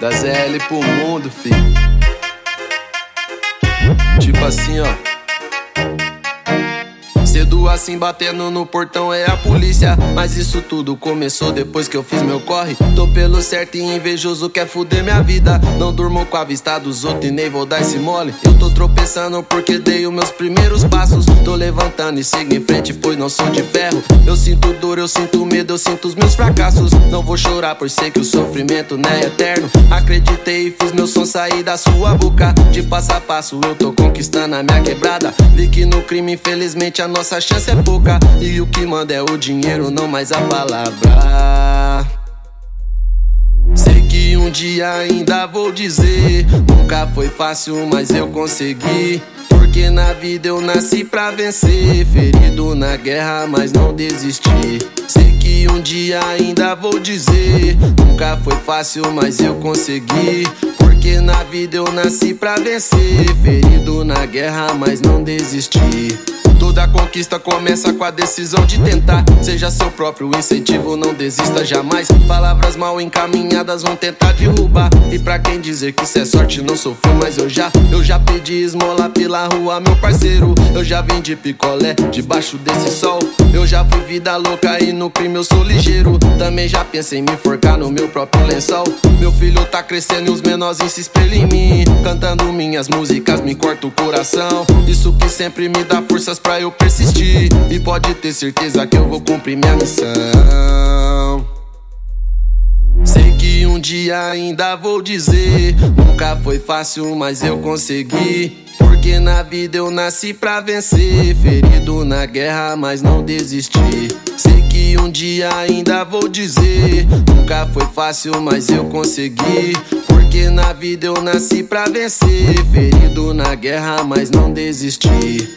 Da ZL pro mundo, filho. Tipo assim, ó. Assim batendo no portão é a polícia. Mas isso tudo começou depois que eu fiz meu corre. Tô pelo certo e invejoso quer fuder minha vida. Não durmo com a vista dos outros e nem vou dar esse mole. Eu tô tropeçando porque dei os meus primeiros passos. Tô levantando e sigo em frente, pois não sou de ferro. Eu sinto dor, eu sinto medo, eu sinto os meus fracassos. Não vou chorar por sei que o sofrimento não é eterno. Acreditei e fiz meu som sair da sua boca. De passo a passo eu tô conquistando a minha quebrada. Vi que no crime, infelizmente, a nossa chance é pouca. E o que manda é o dinheiro, não mais a palavra. Sei que um dia ainda vou dizer: Nunca foi fácil, mas eu consegui. Porque na vida eu nasci pra vencer. Ferido na guerra, mas não desisti. Sei que um dia ainda vou dizer: Nunca foi fácil, mas eu consegui. Porque na vida eu nasci pra vencer. Ferido na guerra, mas não desisti. Toda conquista começa com a decisão de tentar. Seja seu próprio incentivo, não desista jamais. Palavras mal encaminhadas vão tentar derrubar. E pra quem dizer que isso é sorte, não sofreu, mas eu já. Eu já pedi esmola pela rua, meu parceiro. Eu já vim de picolé debaixo desse sol. Eu já fui vida louca e no crime eu sou ligeiro. Também já pensei em me enforcar no meu próprio lençol. Meu filho tá crescendo e os menorzinhos se espelham em mim. Cantando minhas músicas me corta o coração. Isso que sempre me dá forças pra eu persistir. E pode ter certeza que eu vou cumprir minha missão. Sei que um dia ainda vou dizer: Nunca foi fácil, mas eu consegui. Porque na vida eu nasci pra vencer. Ferido na guerra, mas não desisti. Sei que um dia ainda vou dizer: Nunca foi fácil, mas eu consegui. Porque na vida eu nasci pra vencer. Ferido na guerra, mas não desisti.